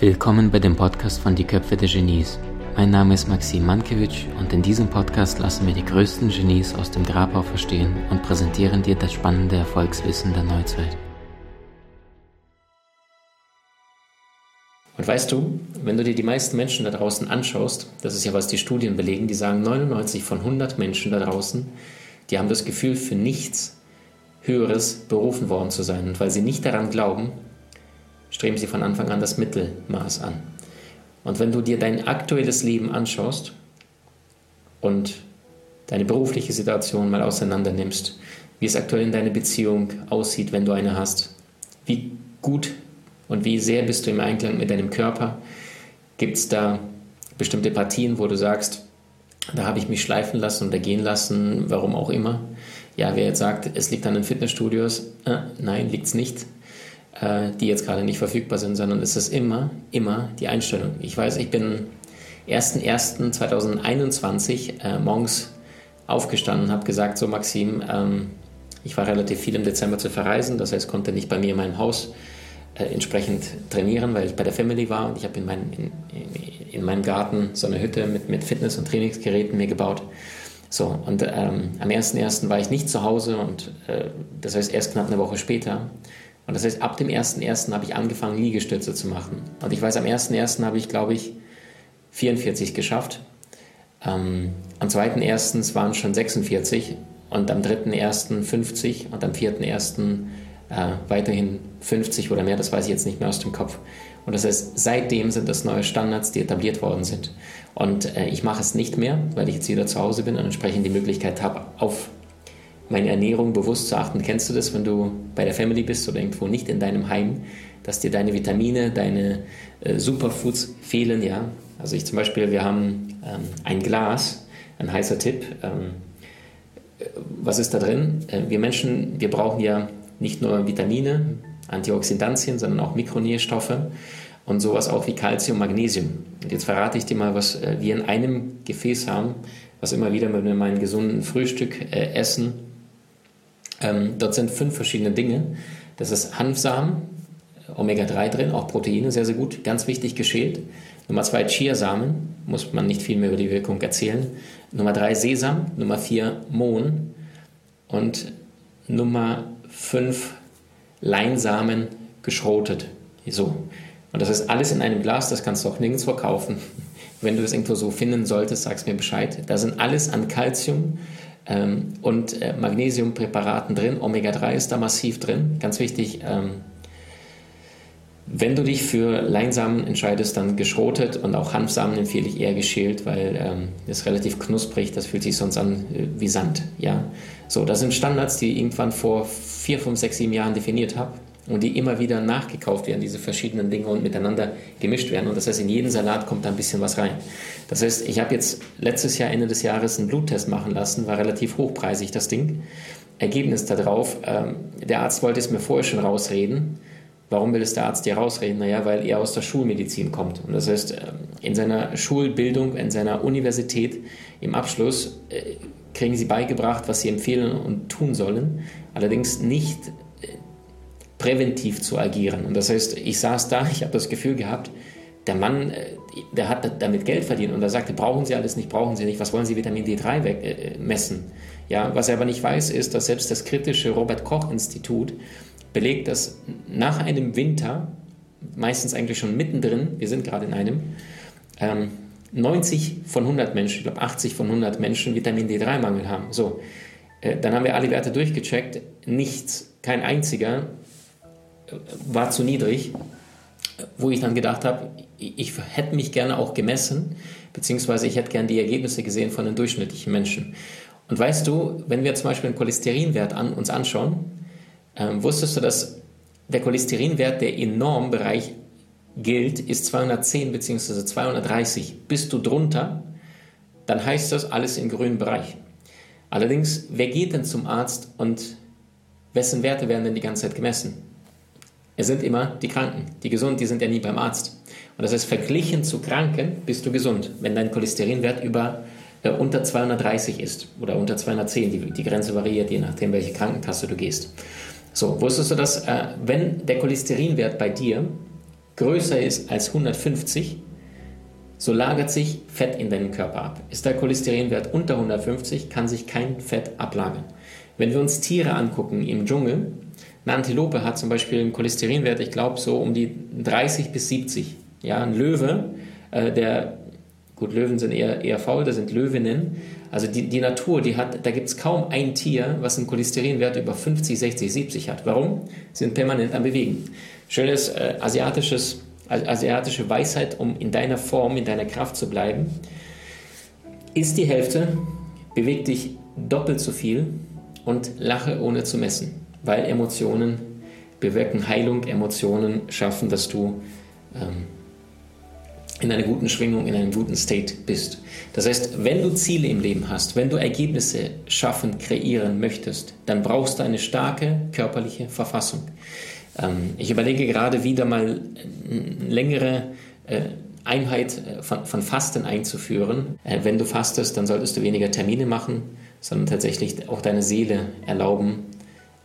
Willkommen bei dem Podcast von Die Köpfe der Genies. Mein Name ist Maxim Mankewitsch und in diesem Podcast lassen wir die größten Genies aus dem Grabau verstehen und präsentieren dir das spannende Erfolgswissen der Neuzeit. Und weißt du, wenn du dir die meisten Menschen da draußen anschaust, das ist ja was die Studien belegen, die sagen 99 von 100 Menschen da draußen, die haben das Gefühl, für nichts Höheres berufen worden zu sein. Und weil sie nicht daran glauben, streben sie von Anfang an das Mittelmaß an. Und wenn du dir dein aktuelles Leben anschaust und deine berufliche Situation mal auseinander nimmst, wie es aktuell in deiner Beziehung aussieht, wenn du eine hast, wie gut und wie sehr bist du im Einklang mit deinem Körper, gibt es da bestimmte Partien, wo du sagst, da habe ich mich schleifen lassen oder gehen lassen, warum auch immer. Ja, wer jetzt sagt, es liegt an den Fitnessstudios, äh, nein, liegt es nicht. Äh, die jetzt gerade nicht verfügbar sind, sondern es ist immer, immer die Einstellung. Ich weiß, ich bin 1.1.2021 äh, morgens aufgestanden und habe gesagt, so Maxim, ähm, ich war relativ viel im Dezember zu verreisen, das heißt, konnte nicht bei mir in meinem Haus äh, entsprechend trainieren, weil ich bei der Family war und ich habe in, mein, in, in, meinem Garten so eine Hütte mit, mit Fitness- und Trainingsgeräten mir gebaut. So, und ähm, am 1.1. war ich nicht zu Hause und äh, das heißt erst knapp eine Woche später und das heißt, ab dem 1.1. habe ich angefangen, Liegestütze zu machen. Und ich weiß, am 1.1. habe ich, glaube ich, 44 geschafft. Ähm, am 2.1. waren es schon 46 und am 3.1. 50 und am 4.1. Äh, weiterhin 50 oder mehr, das weiß ich jetzt nicht mehr aus dem Kopf. Und das heißt, seitdem sind das neue Standards, die etabliert worden sind. Und äh, ich mache es nicht mehr, weil ich jetzt wieder zu Hause bin und entsprechend die Möglichkeit habe, auf meine Ernährung bewusst zu achten. Kennst du das, wenn du bei der Family bist oder irgendwo nicht in deinem Heim, dass dir deine Vitamine, deine äh, Superfoods fehlen? Ja, also ich zum Beispiel, wir haben ähm, ein Glas, ein heißer Tipp. Ähm, äh, was ist da drin? Äh, wir Menschen, wir brauchen ja nicht nur Vitamine, Antioxidantien, sondern auch Mikronährstoffe und sowas auch wie Calcium, Magnesium. Und jetzt verrate ich dir mal, was äh, wir in einem Gefäß haben, was immer wieder, wenn wir mal einen gesunden Frühstück äh, essen, ähm, dort sind fünf verschiedene Dinge. Das ist Hanfsamen, Omega-3 drin, auch Proteine, sehr, sehr gut, ganz wichtig geschält. Nummer zwei Chiasamen, muss man nicht viel mehr über die Wirkung erzählen. Nummer drei Sesam, Nummer vier Mohn und Nummer fünf Leinsamen geschrotet. So. Und das ist alles in einem Glas, das kannst du auch nirgends verkaufen. Wenn du es irgendwo so finden solltest, sagst mir Bescheid. Da sind alles an Kalzium, ähm, und äh, Magnesiumpräparaten drin. Omega-3 ist da massiv drin. Ganz wichtig, ähm, wenn du dich für Leinsamen entscheidest, dann geschrotet und auch Hanfsamen empfehle ich eher geschält, weil ähm, relativ knusprig, das fühlt sich sonst an äh, wie Sand. Ja? So, das sind Standards, die ich irgendwann vor vier, fünf, sechs, sieben Jahren definiert habe und die immer wieder nachgekauft werden, diese verschiedenen Dinge und miteinander gemischt werden. Und das heißt, in jeden Salat kommt da ein bisschen was rein. Das heißt, ich habe jetzt letztes Jahr, Ende des Jahres, einen Bluttest machen lassen, war relativ hochpreisig das Ding. Ergebnis darauf, ähm, der Arzt wollte es mir vorher schon rausreden. Warum will es der Arzt dir rausreden? Naja, weil er aus der Schulmedizin kommt. Und das heißt, ähm, in seiner Schulbildung, in seiner Universität, im Abschluss äh, kriegen sie beigebracht, was sie empfehlen und tun sollen. Allerdings nicht präventiv zu agieren. Und das heißt, ich saß da, ich habe das Gefühl gehabt, der Mann, äh, der hat damit Geld verdient und er sagte, brauchen Sie alles nicht, brauchen Sie nicht, was wollen Sie Vitamin D3 weg, äh, messen? Ja, was er aber nicht weiß, ist, dass selbst das kritische Robert Koch Institut belegt, dass nach einem Winter, meistens eigentlich schon mittendrin, wir sind gerade in einem, ähm, 90 von 100 Menschen, ich glaube 80 von 100 Menschen Vitamin D3-Mangel haben. So, äh, dann haben wir alle Werte durchgecheckt, nichts, kein einziger war zu niedrig, wo ich dann gedacht habe, ich hätte mich gerne auch gemessen, beziehungsweise ich hätte gerne die Ergebnisse gesehen von den durchschnittlichen Menschen. Und weißt du, wenn wir zum Beispiel einen Cholesterinwert an, uns anschauen, ähm, wusstest du, dass der Cholesterinwert, der in Normbereich gilt, ist 210 bzw. 230. Bist du drunter, dann heißt das alles im grünen Bereich. Allerdings, wer geht denn zum Arzt und wessen Werte werden denn die ganze Zeit gemessen? Es sind immer die Kranken. Die Gesunden, die sind ja nie beim Arzt. Und das heißt, verglichen zu Kranken bist du gesund, wenn dein Cholesterinwert über äh, unter 230 ist oder unter 210. Die, die Grenze variiert, je nachdem, welche Krankenkasse du gehst. So, wusstest du, dass äh, wenn der Cholesterinwert bei dir größer ist als 150, so lagert sich Fett in deinem Körper ab. Ist der Cholesterinwert unter 150, kann sich kein Fett ablagern. Wenn wir uns Tiere angucken im Dschungel, eine Antilope hat zum Beispiel einen Cholesterinwert, ich glaube, so um die 30 bis 70. Ja, ein Löwe, äh, der, gut, Löwen sind eher, eher faul, das sind Löwinnen. Also die, die Natur, die hat, da gibt es kaum ein Tier, was einen Cholesterinwert über 50, 60, 70 hat. Warum? Sie sind permanent am Bewegen. Schönes äh, asiatisches, asiatische Weisheit, um in deiner Form, in deiner Kraft zu bleiben. Ist die Hälfte, beweg dich doppelt so viel und lache ohne zu messen weil Emotionen bewirken Heilung, Emotionen schaffen, dass du ähm, in einer guten Schwingung, in einem guten State bist. Das heißt, wenn du Ziele im Leben hast, wenn du Ergebnisse schaffen, kreieren möchtest, dann brauchst du eine starke körperliche Verfassung. Ähm, ich überlege gerade wieder mal eine längere äh, Einheit äh, von, von, Fasten einzuführen. Äh, wenn du fastest, dann solltest du weniger Termine machen, sondern tatsächlich auch deine Seele erlauben,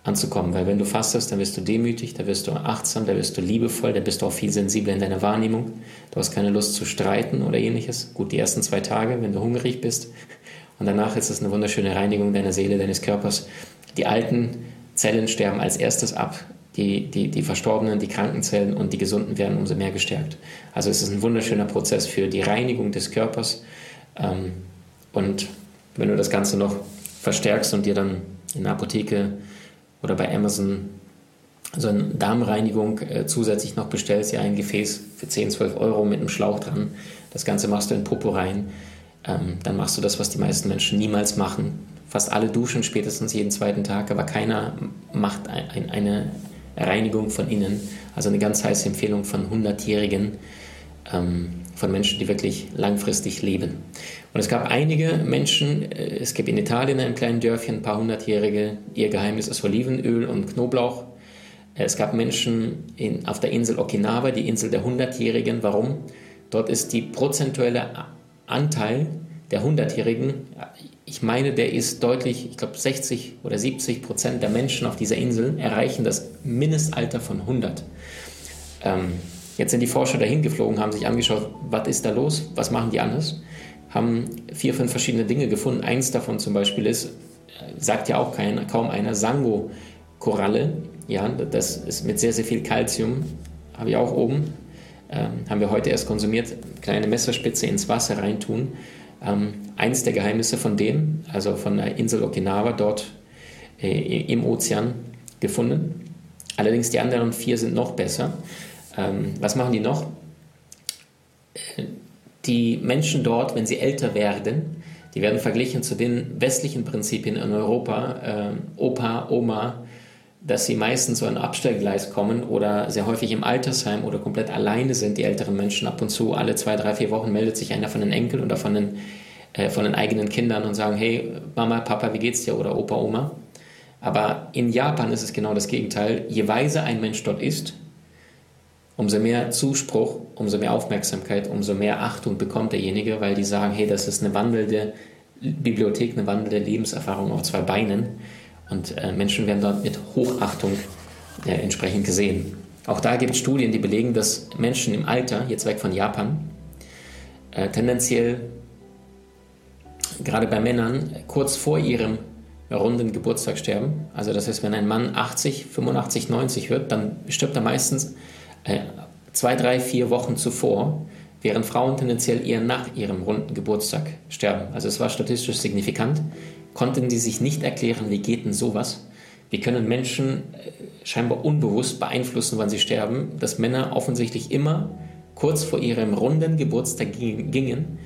anzukommen. Weil wenn du fastest, dann wirst du demütig, da wirst du achtsam, da wirst du liebevoll, da bist du auch viel sensibler in deiner Wahrnehmung. Du hast keine Lust zu streiten oder ähnliches. Gut, die ersten zwei Tage, wenn du hungrig bist. Und danach ist es eine wunderschöne Reinigung deiner Seele, deines Körpers. Die alten Zellen sterben als erstes ab. Die, die, die verstorbenen, die kranken Zellen und die gesunden werden umso mehr gestärkt. Also es ist ein wunderschöner Prozess für die Reinigung des Körpers. Ähm, und wenn du das Ganze noch verstärkst und dir dann in der Apotheke oder bei Amazon so eine Darmreinigung äh, zusätzlich noch bestellst, ja ein Gefäß für 10, 12 Euro mit einem Schlauch dran. Das Ganze machst du in Popo rein. Ähm, dann machst du das, was die meisten Menschen niemals machen. Fast alle duschen spätestens jeden zweiten Tag, aber keiner macht ein, ein, eine Reinigung von innen. Also eine ganz heiße Empfehlung von 100-Jährigen, ähm, von Menschen, die wirklich langfristig leben. Und es gab einige Menschen, äh, es gibt in Italien in einem kleinen Dörfchen ein paar hundertjährige, ihr Geheimnis ist Olivenöl und Knoblauch. Äh, es gab Menschen in, auf der Insel Okinawa, die Insel der Hundertjährigen. Warum? Dort ist die prozentuelle Anteil der Hundertjährigen, ich meine, der ist deutlich, ich glaube 60 oder 70 Prozent der Menschen auf dieser Insel erreichen das Mindestalter von 100. Ähm, Jetzt sind die Forscher dahin geflogen, haben sich angeschaut, was ist da los, was machen die anders, haben vier, fünf verschiedene Dinge gefunden. Eins davon zum Beispiel ist, sagt ja auch kein, kaum einer, Sango-Koralle. Ja, das ist mit sehr, sehr viel Kalzium, habe ich auch oben, ähm, haben wir heute erst konsumiert, kleine Messerspitze ins Wasser reintun. Ähm, eins der Geheimnisse von dem, also von der Insel Okinawa, dort äh, im Ozean gefunden. Allerdings die anderen vier sind noch besser. Ähm, was machen die noch? Die Menschen dort, wenn sie älter werden, die werden verglichen zu den westlichen Prinzipien in Europa, äh, Opa, Oma, dass sie meistens so ein Abstellgleis kommen oder sehr häufig im Altersheim oder komplett alleine sind, die älteren Menschen. Ab und zu, alle zwei, drei, vier Wochen meldet sich einer von den Enkeln oder von den, äh, von den eigenen Kindern und sagen, hey, Mama, Papa, wie geht's dir? Oder Opa, Oma. Aber in Japan ist es genau das Gegenteil. Je weiser ein Mensch dort ist, umso mehr Zuspruch, umso mehr Aufmerksamkeit, umso mehr Achtung bekommt derjenige, weil die sagen, hey, das ist eine wandelnde Bibliothek, eine wandelnde Lebenserfahrung auf zwei Beinen. Und äh, Menschen werden dort mit Hochachtung äh, entsprechend gesehen. Auch da gibt es Studien, die belegen, dass Menschen im Alter, jetzt weg von Japan, äh, tendenziell gerade bei Männern kurz vor ihrem runden Geburtstag sterben. Also das heißt, wenn ein Mann 80, 85, 90 wird, dann stirbt er meistens äh, zwei, drei, vier Wochen zuvor, während Frauen tendenziell eher nach ihrem runden Geburtstag sterben. Also es war statistisch signifikant. Konnten die sich nicht erklären, wie geht denn sowas? Wie können Menschen äh, scheinbar unbewusst beeinflussen, wann sie sterben, dass Männer offensichtlich immer kurz vor ihrem runden Geburtstag gingen.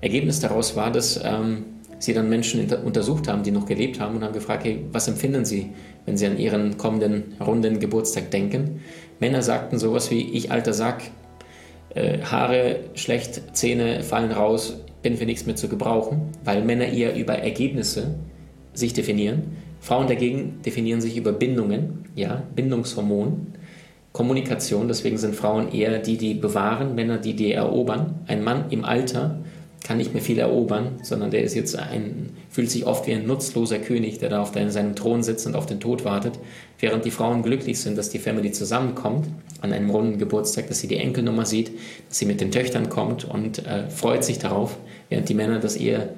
Ergebnis daraus war, dass ähm, sie dann Menschen untersucht haben, die noch gelebt haben und haben gefragt, hey, was empfinden sie, wenn sie an ihren kommenden runden Geburtstag denken? Männer sagten sowas wie, ich alter Sack, äh, Haare schlecht, Zähne fallen raus, bin für nichts mehr zu gebrauchen, weil Männer eher über Ergebnisse sich definieren. Frauen dagegen definieren sich über Bindungen, ja, Bindungshormon, Kommunikation, deswegen sind Frauen eher die, die bewahren, Männer die, die erobern. Ein Mann im Alter kann nicht mehr viel erobern, sondern der ist jetzt ein, fühlt sich oft wie ein nutzloser König, der da auf seinem Thron sitzt und auf den Tod wartet, während die Frauen glücklich sind, dass die Family zusammenkommt an einem runden Geburtstag, dass sie die Enkelnummer sieht, dass sie mit den Töchtern kommt und äh, freut sich darauf, während die Männer das eher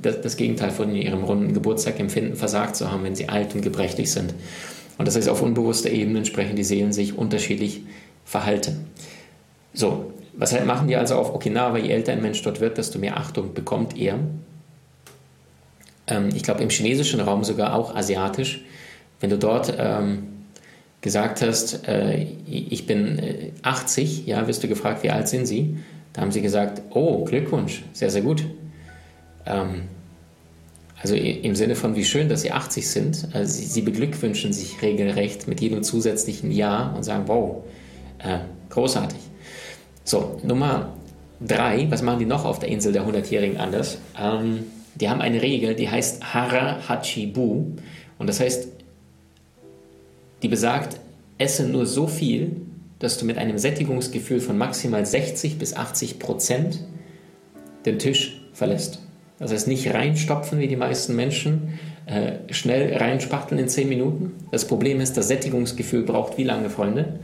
das, das Gegenteil von ihrem runden Geburtstag empfinden, versagt zu haben, wenn sie alt und gebrechlich sind. Und das heißt, auf unbewusster Ebene entsprechend die Seelen sich unterschiedlich verhalten. So, was halt machen die also auf Okinawa? Je älter ein Mensch dort wird, desto mehr Achtung bekommt er. Ähm, ich glaube, im chinesischen Raum sogar auch asiatisch. Wenn du dort ähm, gesagt hast, äh, ich bin 80, äh, ja, wirst du gefragt, wie alt sind sie? Da haben sie gesagt, oh, Glückwunsch, sehr, sehr gut. Ähm, also im Sinne von, wie schön, dass sie 80 sind. Also sie, sie, beglückwünschen sich regelrecht mit jedem zusätzlichen Jahr und sagen, wow, äh, großartig. So, Nummer drei, was machen die noch auf der Insel der 100-Jährigen anders? Ähm, die haben eine Regel, die heißt Hara Hachibu. Und das heißt, die besagt, esse nur so viel, dass du mit einem Sättigungsgefühl von maximal 60 bis 80 Prozent den Tisch verlässt. Das heißt, nicht reinstopfen wie die meisten Menschen, äh, schnell reinspachteln in 10 Minuten. Das Problem ist, das Sättigungsgefühl braucht wie lange, Freunde?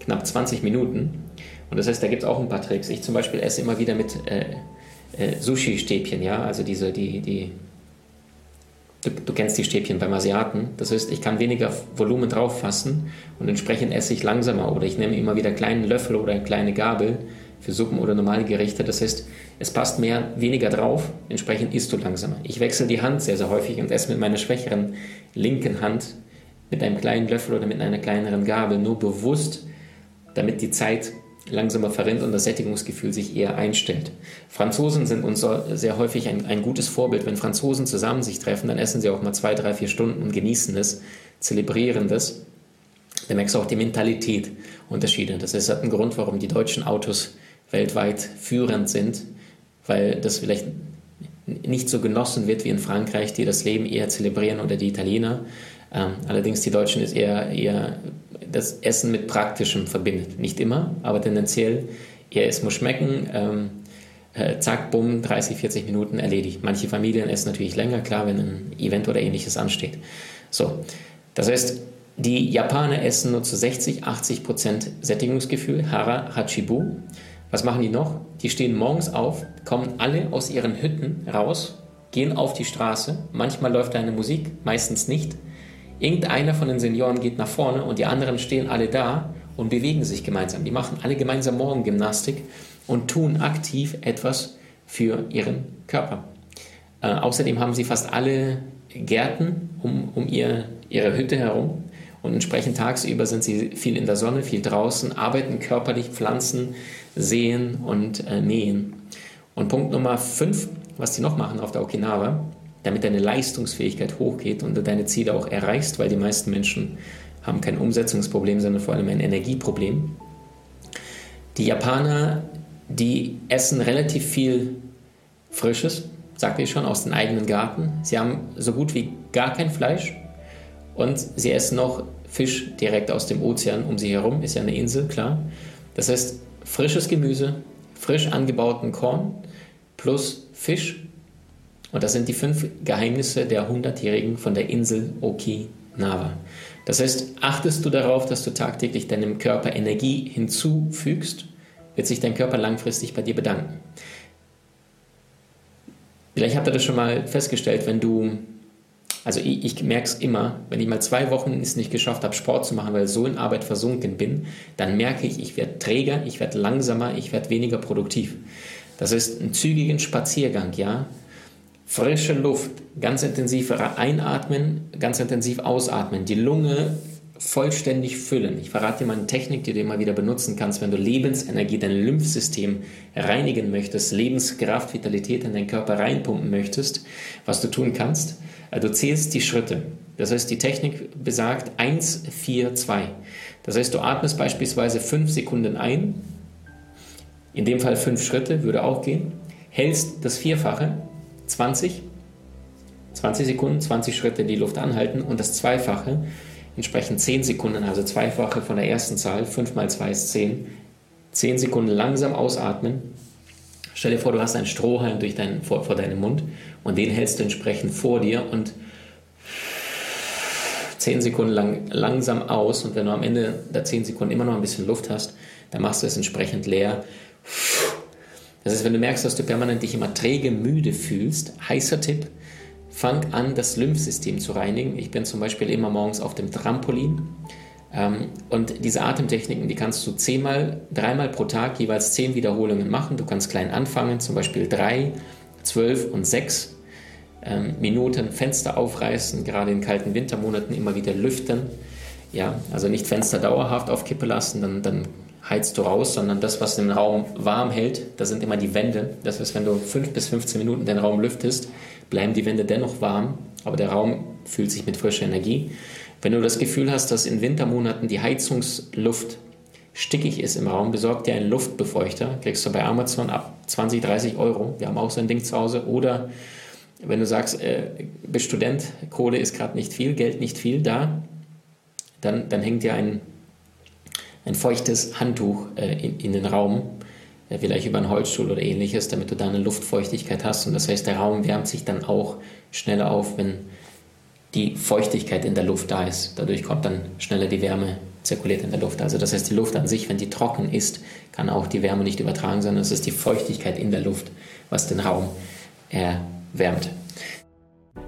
Knapp 20 Minuten. Und das heißt, da gibt es auch ein paar Tricks. Ich zum Beispiel esse immer wieder mit äh, äh, Sushi-Stäbchen, ja, also diese, die, die, du, du, kennst die Stäbchen beim Asiaten. Das heißt, ich kann weniger Volumen drauf fassen und entsprechend esse ich langsamer oder ich nehme immer wieder kleinen Löffel oder eine kleine Gabel für Suppen oder normale Gerichte. Das heißt, es passt mehr, weniger drauf, entsprechend isst du langsamer. Ich wechsle die Hand sehr, sehr häufig und esse mit meiner schwächeren linken Hand mit einem kleinen Löffel oder mit einer kleineren Gabel nur bewusst, damit die Zeit langsamer verrinnt und das Sättigungsgefühl sich eher einstellt. Franzosen sind uns sehr häufig ein, ein, gutes Vorbild. Wenn Franzosen zusammen sich treffen, dann essen sie auch mal zwei, drei, vier Stunden und genießen es, zelebrieren das. Da merkst du auch die Mentalität Unterschiede. Das ist ein Grund, warum die deutschen Autos weltweit führend sind, weil das vielleicht nicht so genossen wird wie in Frankreich, die das Leben eher zelebrieren oder die Italiener. Ähm, allerdings die Deutschen ist eher, eher das Essen mit Praktischem verbindet. Nicht immer, aber tendenziell eher es muss schmecken. Ähm, äh, zack, bumm, 30, 40 Minuten erledigt. Manche Familien essen natürlich länger, klar, wenn ein Event oder ähnliches ansteht. So, das heißt, die Japaner essen nur zu 60, 80 Prozent Sättigungsgefühl, Hara Hachibu. Was machen die noch? Die stehen morgens auf, kommen alle aus ihren Hütten raus, gehen auf die Straße. Manchmal läuft da eine Musik, meistens nicht. Irgendeiner von den Senioren geht nach vorne und die anderen stehen alle da und bewegen sich gemeinsam. Die machen alle gemeinsam Morgengymnastik und tun aktiv etwas für ihren Körper. Äh, außerdem haben sie fast alle Gärten um, um ihr, ihre Hütte herum und entsprechend tagsüber sind sie viel in der Sonne, viel draußen, arbeiten körperlich, pflanzen, säen und äh, nähen. Und Punkt Nummer 5, was die noch machen auf der Okinawa, damit deine Leistungsfähigkeit hochgeht und du deine Ziele auch erreichst, weil die meisten Menschen haben kein Umsetzungsproblem, sondern vor allem ein Energieproblem. Die Japaner, die essen relativ viel Frisches, sagte ich schon, aus dem eigenen Garten. Sie haben so gut wie gar kein Fleisch und sie essen noch Fisch direkt aus dem Ozean um sie herum, ist ja eine Insel, klar. Das heißt, frisches Gemüse, frisch angebauten Korn plus Fisch und das sind die fünf Geheimnisse der Hundertjährigen von der Insel Okinawa. Das heißt, achtest du darauf, dass du tagtäglich deinem Körper Energie hinzufügst, wird sich dein Körper langfristig bei dir bedanken. Vielleicht habt ihr das schon mal festgestellt, wenn du, also ich, ich merke es immer, wenn ich mal zwei Wochen es nicht geschafft habe, Sport zu machen, weil ich so in Arbeit versunken bin, dann merke ich, ich werde träger, ich werde langsamer, ich werde weniger produktiv. Das ist ein zügigen Spaziergang, ja, frische Luft, ganz intensiv einatmen, ganz intensiv ausatmen, die Lunge vollständig füllen. Ich verrate dir mal eine Technik, die du immer wieder benutzen kannst, wenn du Lebensenergie, dein Lymphsystem reinigen möchtest, Lebenskraft, Vitalität in deinen Körper reinpumpen möchtest, was du tun kannst. Äh, du zählst die Schritte. Das heißt, die Technik besagt 1, 4, 2. Das heißt, du atmest beispielsweise 5 Sekunden ein, in dem Fall 5 Schritte würde auch gehen, hältst das Vierfache, 20, 20 Sekunden, 20 Schritte die Luft anhalten und das Zweifache, entsprechend 10 Sekunden, also Zweifache von der ersten Zahl, 5 mal 2 ist 10, 10 Sekunden langsam ausatmen, Stell dir vor, du hast einen Strohhalm durch deinen, vor, vor deinem Mund und den hältst du entsprechend vor dir und zehn Sekunden lang langsam aus und wenn du am Ende der zehn Sekunden immer noch ein bisschen Luft hast, dann machst du es entsprechend leer. Das heißt, wenn du merkst, dass du permanent dich immer träge, müde fühlst, heißer Tipp, fang an, das Lymphsystem zu reinigen. Ich bin zum Beispiel immer morgens auf dem Trampolin ähm, und diese Atemtechniken, die kannst du zehnmal, dreimal pro Tag jeweils zehn Wiederholungen machen. Du kannst klein anfangen, zum Beispiel drei, zwölf und sechs ähm, Minuten Fenster aufreißen, gerade in kalten Wintermonaten immer wieder lüften. Ja, also nicht Fenster dauerhaft auf Kippe lassen, dann, dann heizt du raus, sondern das, was den Raum warm hält, das sind immer die Wände. Das heißt, wenn du fünf bis 15 Minuten den Raum lüftest, bleiben die Wände dennoch warm, aber der Raum fühlt sich mit frischer Energie. Wenn du das Gefühl hast, dass in Wintermonaten die Heizungsluft stickig ist im Raum, besorg dir einen Luftbefeuchter. Kriegst du bei Amazon ab 20, 30 Euro. Wir haben auch so ein Ding zu Hause. Oder wenn du sagst, äh, bist Student, Kohle ist gerade nicht viel, Geld nicht viel da, dann, dann hängt dir ein, ein feuchtes Handtuch äh, in, in den Raum, äh, vielleicht über einen Holzstuhl oder ähnliches, damit du da eine Luftfeuchtigkeit hast. Und das heißt, der Raum wärmt sich dann auch schneller auf, wenn die Feuchtigkeit in der Luft da ist. Dadurch kommt dann schneller die Wärme zirkuliert in der Luft. Also das heißt, die Luft an sich, wenn die trocken ist, kann auch die Wärme nicht übertragen, sondern es ist die Feuchtigkeit in der Luft, was den Raum erwärmt.